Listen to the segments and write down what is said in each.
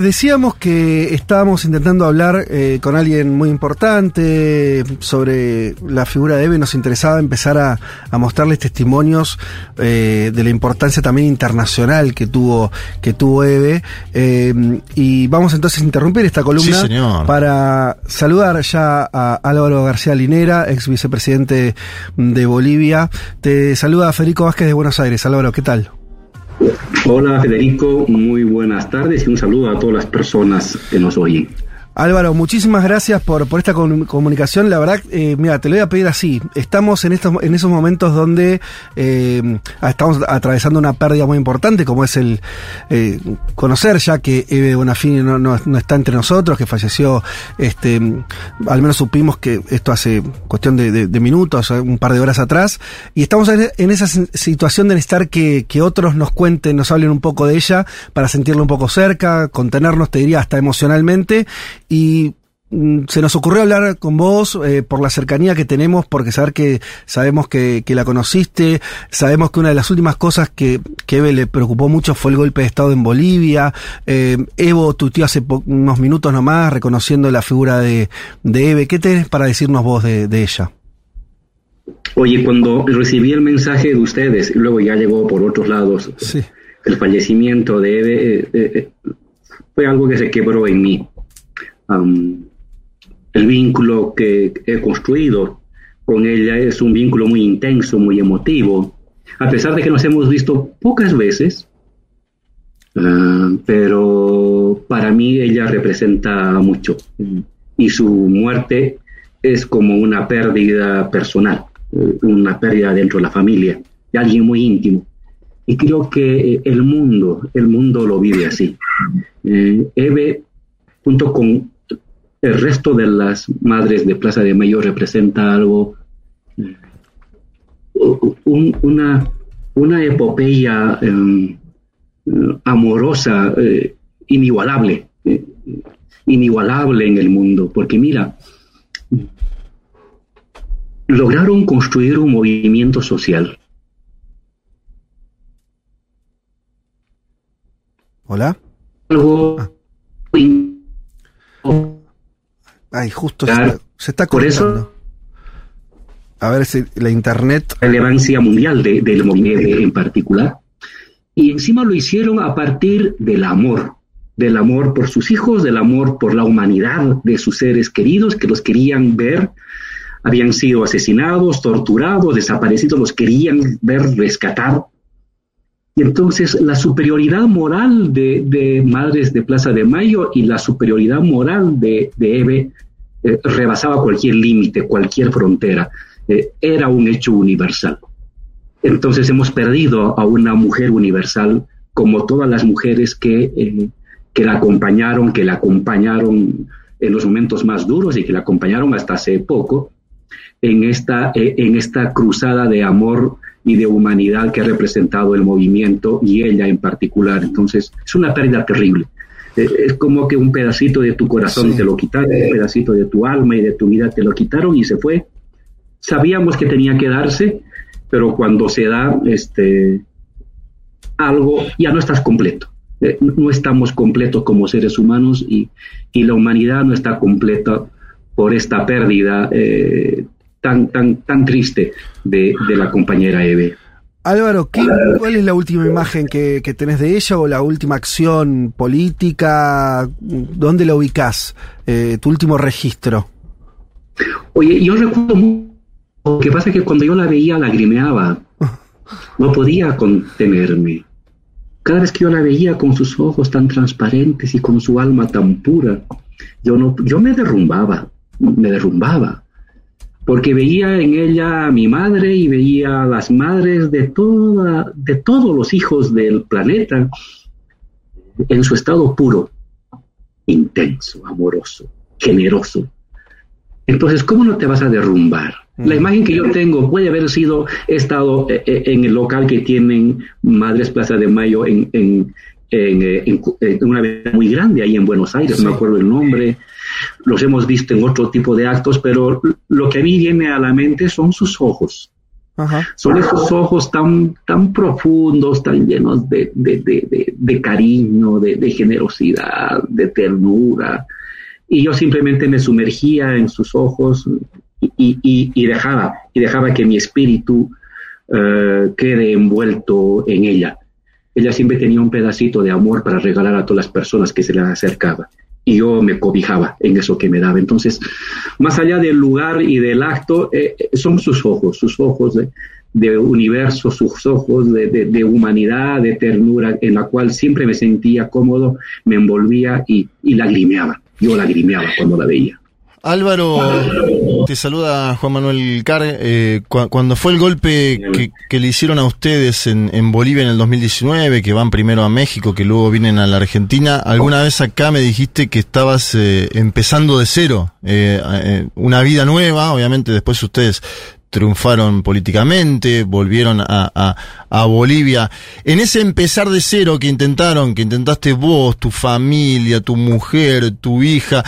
Decíamos que estábamos intentando hablar eh, con alguien muy importante sobre la figura de Eve. Nos interesaba empezar a, mostrarles testimonios eh, de la importancia también internacional que tuvo, que tuvo Eve. Eh, y vamos entonces a interrumpir esta columna para saludar ya a Álvaro García Linera, ex vicepresidente de Bolivia. Te saluda Federico Vázquez de Buenos Aires. Álvaro, ¿qué tal? Hola Federico, muy buenas tardes y un saludo a todas las personas que nos oyen. Álvaro, muchísimas gracias por, por esta comunicación. La verdad, eh, mira, te lo voy a pedir así. Estamos en estos en esos momentos donde eh, estamos atravesando una pérdida muy importante, como es el eh, conocer ya que Eve Bonafini no, no, está entre nosotros, que falleció, este, al menos supimos que esto hace cuestión de, minutos, un par de horas atrás, y estamos en, esa situación de necesitar que, que otros nos cuenten, nos hablen un poco de ella, para sentirla un poco cerca, contenernos, te diría, hasta emocionalmente y mm, se nos ocurrió hablar con vos eh, por la cercanía que tenemos, porque saber que sabemos que, la conociste, sabemos que una de las últimas cosas que, que Eve le preocupó mucho fue el golpe de Estado en Bolivia. Eh, Evo tío hace unos minutos nomás reconociendo la figura de, de Eve. ¿Qué tenés para decirnos vos de, ella? Oye, cuando recibí el mensaje de ustedes, y luego ya llegó por otros lados, el fallecimiento de Eve, eh, fue algo que se quebró en mí el vínculo que he construido con ella es un vínculo muy intenso, muy emotivo, a pesar de que nos hemos visto pocas veces, ah, pero para mí ella representa mucho y su muerte es como una pérdida personal, una pérdida dentro de la familia, de alguien muy íntimo. Y creo que el mundo, el mundo lo vive así. Eh, Eve, junto con el resto de las madres de Plaza de Mayo representa algo, una, una epopeya em, amorosa, eh, inigualable, eh, inigualable en el mundo, porque mira, lograron construir un movimiento social. Hola. Algo ah. Ay, justo se, está, Por eso. A ver si la internet. Relevancia mundial del movimiento en particular. Y encima lo hicieron a partir del amor, del amor por sus hijos, del amor por la humanidad de sus seres queridos que los querían ver, habían sido asesinados, torturados, desaparecidos, los querían ver rescatar. Y entonces la superioridad moral de, Madres de Plaza de Mayo y la superioridad moral de, de Eve eh, rebasaba cualquier límite, cualquier frontera. Eh, era un hecho universal. Entonces hemos perdido a una mujer universal como todas las mujeres que, eh, que la acompañaron, que la acompañaron en los momentos más duros y que la acompañaron hasta hace poco en esta, en esta cruzada de amor y de humanidad que ha representado el movimiento y ella en particular. Entonces, es una pérdida terrible. Eh, es como que un pedacito de tu corazón te lo quitaron, un pedacito de tu alma y de tu vida te lo quitaron y se fue. Sabíamos que tenía que darse, pero cuando se da este, algo, ya no estás completo. Eh, no estamos completos como seres humanos y, y, la humanidad no está completa por esta pérdida eh, tan, tan, tan triste de, la compañera Eve. Álvaro, ¿cuál es la última imagen que, tenés de ella o la última acción política? ¿Dónde la ubicás? Eh, tu último registro. Oye, yo recuerdo mucho. Lo que pasa es que cuando yo la veía lagrimeaba. No podía contenerme. Cada vez que yo la veía con sus ojos tan transparentes y con su alma tan pura, yo, no, yo me derrumbaba, me derrumbaba porque veía en ella a mi madre y veía a las madres de, toda, de todos los hijos del planeta en su estado puro, intenso, amoroso, generoso. Entonces, ¿cómo no te vas a derrumbar? La mm. imagen que yo tengo puede haber sido, he estado eh, eh, en el local que tienen Madres Plaza de Mayo en, en, en, una vez muy grande ahí en Buenos Aires, no me acuerdo el nombre los hemos visto en otro tipo de actos, pero lo que a mí viene a la mente son sus ojos, Son esos ojos tan, tan profundos, tan llenos de, de, cariño, de, generosidad, de ternura. Y yo simplemente me sumergía en sus ojos y, y, dejaba, y dejaba que mi espíritu eh, quede envuelto en ella. Ella siempre tenía un pedacito de amor para regalar a todas las personas que se le acercaban y yo me cobijaba en eso que me daba. Entonces, más allá del lugar y del acto, eh, eh, son sus ojos, sus ojos de, universo, sus ojos de, de, humanidad, de ternura, en la cual siempre me sentía cómodo, me envolvía y, y lagrimeaba. Yo lagrimeaba cuando la veía. Álvaro, te saluda Juan Manuel Car. Eh, cuando fue el golpe que, le hicieron a ustedes en, Bolivia en el 2019, que van primero a México, que luego vienen a la Argentina, alguna vez acá me dijiste que estabas eh, empezando de cero, eh, una vida nueva, obviamente después ustedes triunfaron políticamente, volvieron a, Bolivia. En ese empezar de cero que intentaron, que intentaste vos, tu familia, tu mujer, tu hija,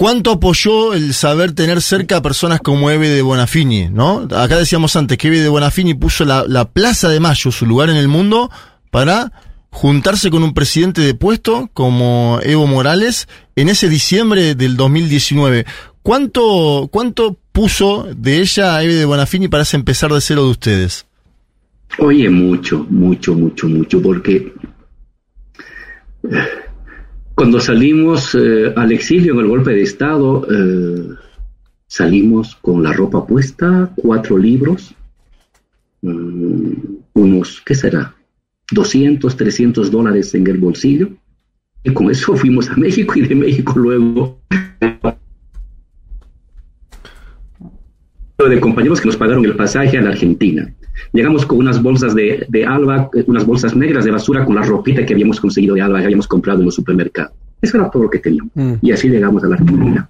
¿Cuánto apoyó el saber tener cerca a personas como Eve de Bonafini, no? Acá decíamos antes que Eve de Bonafini puso la, Plaza de Mayo, su lugar en el mundo, para juntarse con un presidente de puesto como Evo Morales en ese diciembre del 2019. ¿Cuánto, cuánto puso de ella Eve de Bonafini para empezar de cero de ustedes? Oye, mucho, mucho, mucho, mucho, porque cuando salimos eh, al exilio en el golpe de Estado, eh, salimos con la ropa puesta, cuatro libros, mm, unos, ¿qué será? 200, 300 dólares en el bolsillo. Y con eso fuimos a México y de México luego de compañeros que nos pagaron el pasaje a la Argentina. Llegamos con unas bolsas de, de, Alba, unas bolsas negras de basura con la ropita que habíamos conseguido de Alba, que habíamos comprado en los supermercados. Eso era todo lo que teníamos. Mm. Y así llegamos a la Argentina.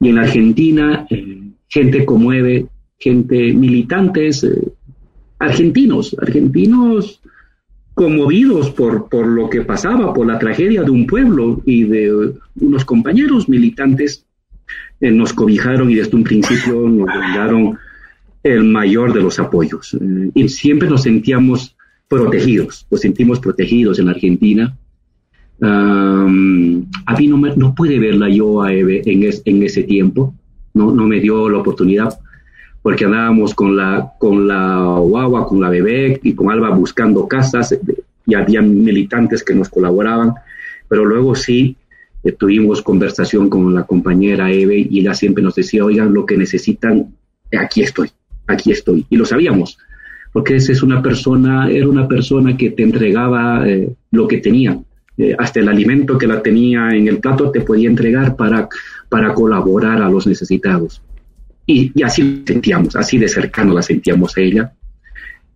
Y en la Argentina, eh, gente conmueve, gente militantes, eh, argentinos, argentinos conmovidos por, por lo que pasaba, por la tragedia de un pueblo y de unos compañeros militantes, eh, nos cobijaron y desde un principio nos brindaron el mayor de los apoyos. y siempre nos sentíamos protegidos, nos sentimos protegidos en Argentina a mí no, me, no pude verla yo a Eve en, ese tiempo, no, me dio la oportunidad porque andábamos con la, con la guagua, con la bebé y con Alba buscando casas y había militantes que nos colaboraban, pero luego sí eh, tuvimos conversación con la compañera Eve y ella siempre nos decía, oigan, lo que necesitan, aquí estoy, aquí estoy. Y lo sabíamos, porque esa es una persona, era una persona que te entregaba eh, lo que tenía. Eh, hasta el alimento que la tenía en el plato te podía entregar para, para colaborar a los necesitados. Y, y así sentíamos, así de cercano la sentíamos a ella.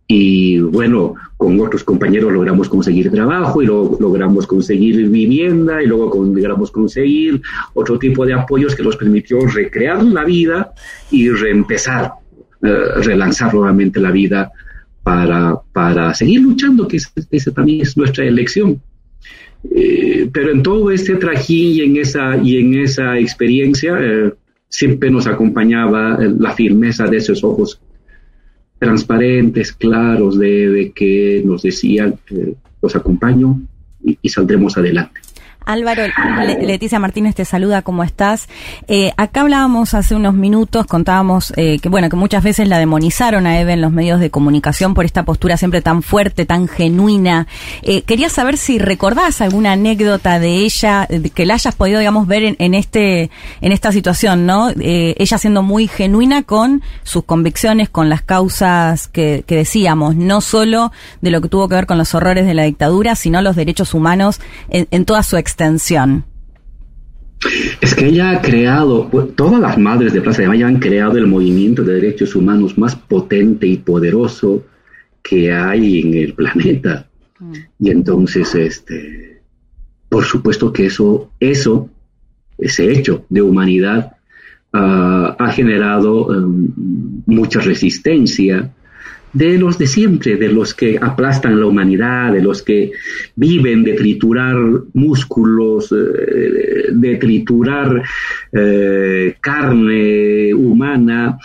Y bueno, con otros compañeros logramos conseguir trabajo y luego logramos conseguir vivienda y luego logramos conseguir otro tipo de apoyos que nos permitió recrear la vida y reempezar, eh, relanzar nuevamente la vida para, para seguir luchando, que esa también es nuestra elección. Eh, pero en todo este trajín y en esa, y en esa experiencia eh, siempre nos acompañaba la firmeza de esos ojos transparentes, claros, de, que nos decían, los acompaño y saldremos adelante. Álvaro, Leticia Martínez te saluda, ¿cómo estás? Eh, acá hablábamos hace unos minutos, contábamos eh, que bueno, que muchas veces la demonizaron a Eve en los medios de comunicación por esta postura siempre tan fuerte, tan genuina. Eh, quería saber si recordás alguna anécdota de ella, que la hayas podido, digamos, ver en, este, en esta situación, ¿no? ella siendo muy genuina con sus convicciones, con las causas que, decíamos, no solo de lo que tuvo que ver con los horrores de la dictadura, sino los derechos humanos en, en toda su extensión? Es que ella ha creado, todas las madres de Plaza de Mayo han creado el movimiento de derechos humanos más potente y poderoso que hay en el planeta. Mm. Y entonces, este, por supuesto que eso, eso, ese hecho de humanidad ah, ha generado um, mucha resistencia, de los de siempre, de los que aplastan la humanidad, de los que viven de triturar músculos, eh, de triturar eh, carne humana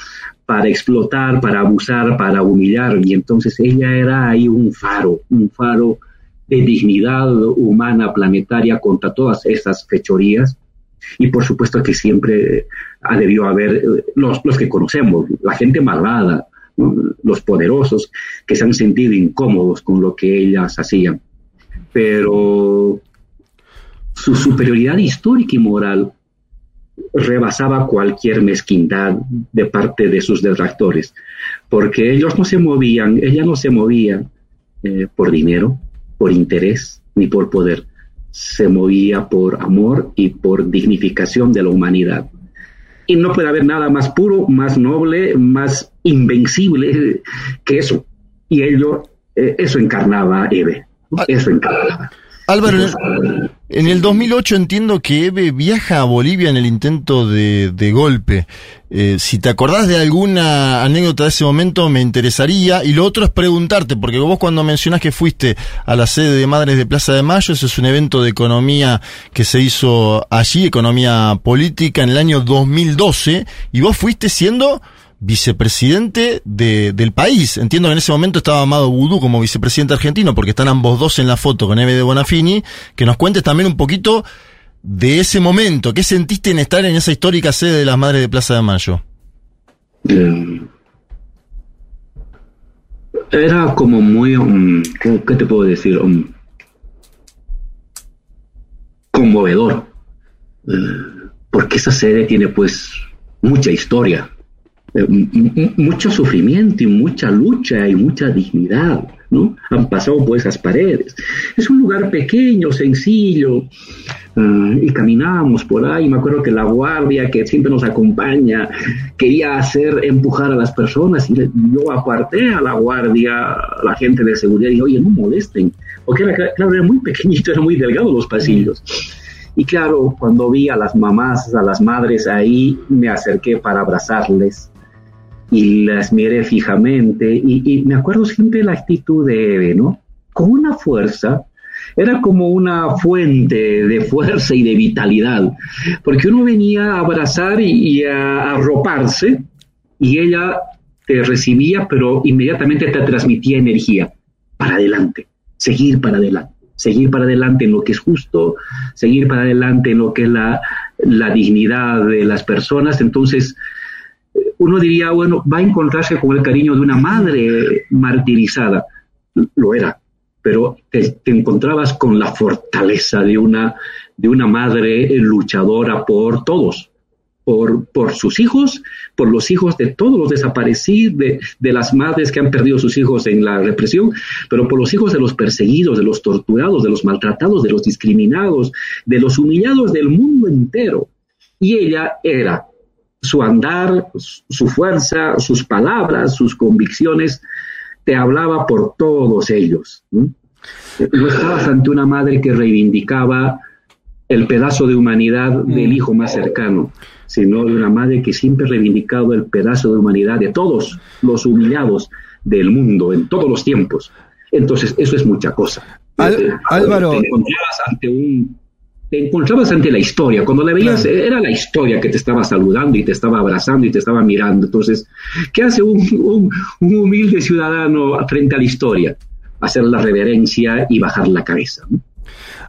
para explotar, para abusar, para humillar. Y entonces ella era ahí un faro, un faro de dignidad humana planetaria contra todas esas fechorías. Y por supuesto que siempre ha debido haber los, los que conocemos, la gente malvada, los poderosos, que se han sentido incómodos con lo que ellas hacían. Pero su superioridad histórica y moral rebasaba cualquier mezquindad de parte de sus detractores, porque ellos no se movían, ella no se movía eh, por dinero, por interés ni por poder, se movía por amor y por dignificación de la humanidad. Y no puede haber nada más puro, más noble, más invencible que eso. Y ello, eh, eso encarnaba Eve, ah, eso encarnaba. Álvaro, en el 2008 entiendo que Eve viaja a Bolivia en el intento de, golpe. Eh, si te acordás de alguna anécdota de ese momento, me interesaría. Y lo otro es preguntarte, porque vos cuando mencionás que fuiste a la sede de Madres de Plaza de Mayo, ese es un evento de economía que se hizo allí, economía política, en el año 2012, y vos fuiste siendo vicepresidente de, del país. Entiendo que en ese momento estaba Amado Vudú como vicepresidente argentino, porque están ambos dos en la foto con Eve de Bonafini. Que nos cuentes también un poquito de ese momento. ¿Qué sentiste en estar en esa histórica sede de las Madres de Plaza de Mayo? Eh, era como muy, um, ¿qué te puedo decir? Um, conmovedor. Eh, porque esa sede tiene pues mucha historia mucho sufrimiento y mucha lucha y mucha dignidad, ¿no? Han pasado por esas paredes. Es un lugar pequeño, sencillo, ah, y caminábamos por ahí. Me acuerdo que la guardia que siempre nos acompaña quería hacer empujar a las personas y yo aparté a la guardia, a la gente de seguridad, y oye, no molesten, porque era, claro, era muy pequeñito, era muy delgado los pasillos. Y claro, cuando vi a las mamás, a las madres ahí, me acerqué para abrazarles y las miré fijamente y, me acuerdo siempre la actitud de Eve, ¿no? Con una fuerza, era como una fuente de fuerza y de vitalidad, porque uno venía a abrazar y, a arroparse y ella te recibía, pero inmediatamente te transmitía energía para adelante, seguir para adelante, seguir para adelante en lo que es justo, seguir para adelante en lo que es la, la dignidad de las personas. Entonces, uno diría, bueno, va a encontrarse con el cariño de una madre martirizada. Lo era, pero te, encontrabas con la fortaleza de una, de una madre luchadora por todos, por, por, sus hijos, por los hijos de todos los desaparecidos, de, de, las madres que han perdido sus hijos en la represión, pero por los hijos de los perseguidos, de los torturados, de los maltratados, de los discriminados, de los humillados del mundo entero. Y ella era su andar, su fuerza, sus palabras, sus convicciones, te hablaba por todos ellos. ¿no? estabas ante una madre que reivindicaba el pedazo de humanidad del hijo más cercano, sino de una madre que siempre ha reivindicado el pedazo de humanidad de todos los humillados del mundo en todos los tiempos. Entonces, eso es mucha cosa. Eh, Álvaro. Te ante un te encontrabas ante la historia. Cuando la veías, era la historia que te estaba saludando y te estaba abrazando y te estaba mirando. Entonces, ¿qué hace un, humilde ciudadano frente a la historia? Hacer la reverencia y bajar la cabeza.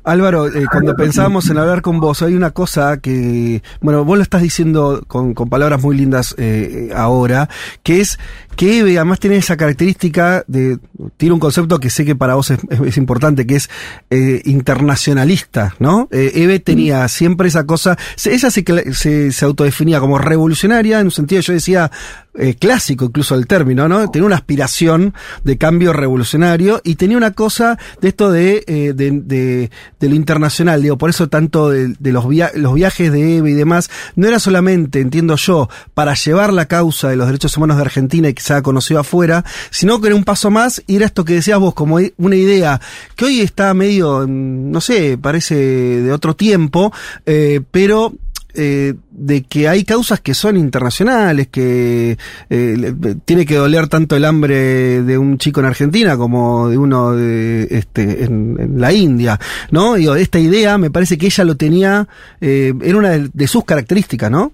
Álvaro, eh, cuando pensábamos en hablar con vos, hay una cosa que, bueno, vos lo estás diciendo con, palabras muy lindas eh, ahora, que es que Eve además tiene esa característica de, tiene un concepto que sé que para vos es, importante, que es eh, internacionalista, ¿no? Eh, Eve tenía siempre esa cosa, ella se, se, autodefinía como revolucionaria, en un sentido yo decía eh, clásico incluso el término, ¿no? Tenía una aspiración de cambio revolucionario y tenía una cosa de esto de, de, de, de, lo internacional, digo, por eso tanto de, los, viajes de Eve y demás, no era solamente, entiendo yo, para llevar la causa de los derechos humanos de Argentina y que se ha conocido afuera, sino que era un paso más ir a esto que decías vos, como una idea que hoy está medio, mm, no sé, parece de otro tiempo, eh, pero eh, de que hay causas que son internacionales, que eh, tiene que doler tanto el hambre de un chico en Argentina como de uno de, este, en, la India, ¿no? Y esta idea me parece que ella lo tenía, era una de, de, sus características, ¿no?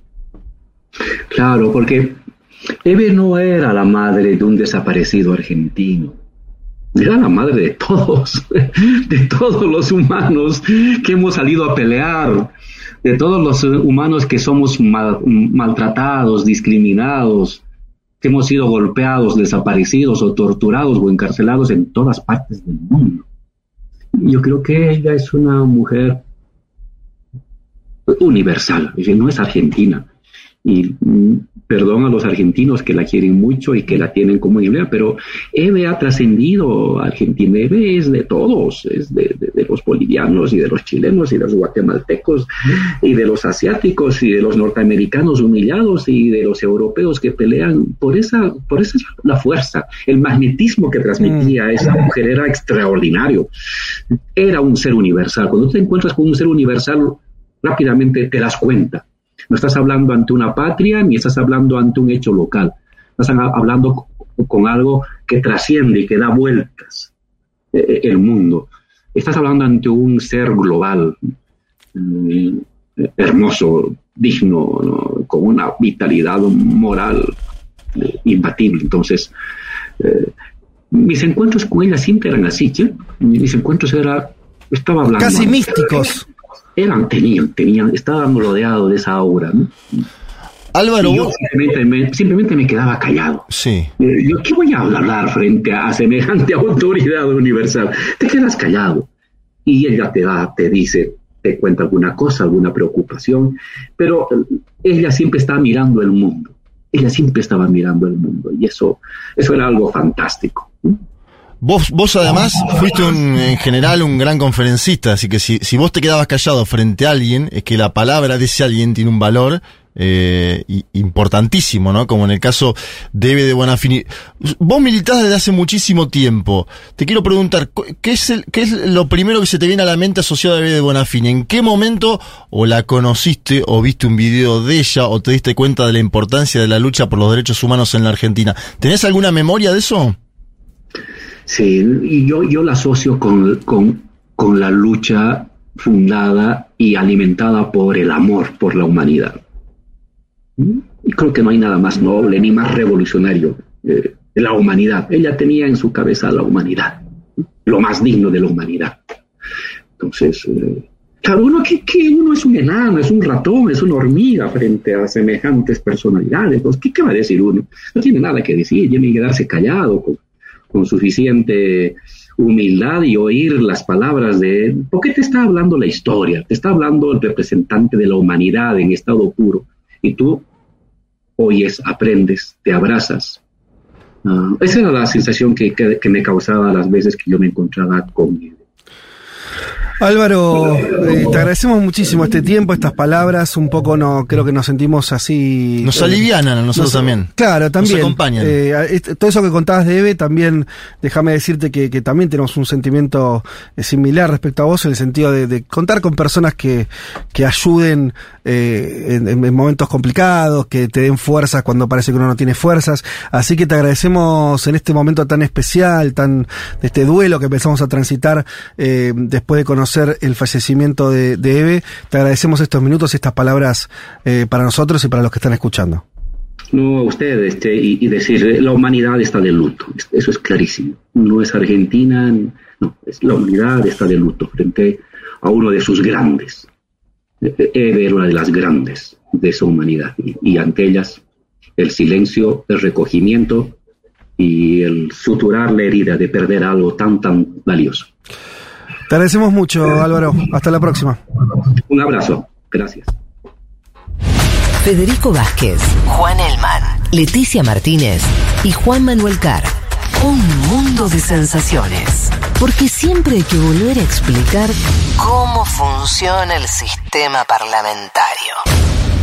Claro, porque Eve no era la madre de un desaparecido argentino. Era la madre de todos, de todos los humanos que hemos salido a pelear, de todos los humanos que somos maltratados, discriminados, que hemos sido golpeados, desaparecidos o torturados o encarcelados en todas partes del mundo. Yo creo que ella es una mujer universal, no es argentina. Mm, perdón a los argentinos que la quieren mucho y que la tienen como idea, pero Eve ha trascendido a Argentina. Eve es de todos, es de, los bolivianos y de los chilenos y de los guatemaltecos y de los asiáticos y de los norteamericanos humillados y de los europeos que pelean por esa, por esa la fuerza, el magnetismo que transmitía mm. esa mujer era extraordinario. Era un ser universal. Cuando te encuentras con un ser universal, rápidamente te das cuenta no estás hablando ante una patria ni estás hablando ante un hecho local. Estás hablando con algo que trasciende y que da vueltas eh, eh, el mundo. Estás hablando ante un ser global, mm, hermoso, digno, con una vitalidad moral eh, imbatible. Entonces, mis encuentros con ella siempre eran así, Mis encuentros era, estaba hablando. Casi místicos eran, tenían, tenían, estaban rodeados de esa aura, ¿no? Álvaro, yo simplemente me, quedaba callado. Sí. Eh, yo, ¿qué voy a hablar frente a, semejante autoridad universal? Te quedas callado. Y ella te da, te dice, te cuenta alguna cosa, alguna preocupación, pero eh, ella siempre está mirando el mundo. Ella siempre estaba mirando el mundo. Y eso, eso era algo fantástico. Vos, vos además fuiste un, en general un gran conferencista, así que si, si vos te quedabas callado frente a alguien, es que la palabra de ese alguien tiene un valor eh, importantísimo, ¿no? Como en el caso de Eve de Bonafini. Vos militás desde hace muchísimo tiempo. Te quiero preguntar, ¿qué es, el, ¿qué es lo primero que se te viene a la mente asociado a Eve de Bonafini? ¿En qué momento o la conociste o viste un video de ella o te diste cuenta de la importancia de la lucha por los derechos humanos en la Argentina? ¿Tenés alguna memoria de eso? Sí, y yo, yo la asocio con, la lucha fundada y alimentada por el amor por la humanidad. Y creo que no hay nada más noble ni más revolucionario eh, de la humanidad. Ella tenía en su cabeza la humanidad, lo más digno de la humanidad. Entonces, eh, claro, uno, que, uno es un enano, es un ratón, es una hormiga frente a semejantes personalidades. ¿qué, ¿Qué va a decir uno? No tiene nada que decir, tiene que quedarse callado con suficiente humildad y oír las palabras de él, porque te está hablando la historia, te está hablando el representante de la humanidad en estado puro, y tú oyes, aprendes, te abrazas. Ah, esa era la sensación que, que, me causaba las veces que yo me encontraba con. Álvaro, eh, te agradecemos muchísimo este tiempo, estas palabras, un poco no creo que nos sentimos así. Nos alivianan a nosotros también. Claro, también. Nos acompañan. Eh, todo eso que contabas de Eve, también déjame decirte que, también tenemos un sentimiento eh, similar respecto a vos, en el sentido de, contar con personas que, que ayuden en, momentos complicados, que te den fuerzas cuando parece que uno no tiene fuerzas. Así que te agradecemos en este momento tan especial, tan de este duelo que empezamos a transitar después de conocer el fallecimiento de, Eve. Te agradecemos estos minutos y estas palabras eh, para nosotros y para los que están escuchando. No, a usted, este, y, decir, eh, la humanidad está de luto, eso es clarísimo. No es Argentina, no, es la humanidad está de luto frente a uno de sus grandes. E, Eve era una de las grandes de esa humanidad, y, ante ellas el silencio, el recogimiento y el suturar la herida de perder algo tan, tan valioso. Te agradecemos mucho, Álvaro. Hasta la próxima. Un abrazo. Gracias. Federico Vázquez, Juan Elman, Leticia Martínez y Juan Manuel Carr. Un mundo de sensaciones. Porque siempre hay que volver a explicar cómo funciona el sistema parlamentario.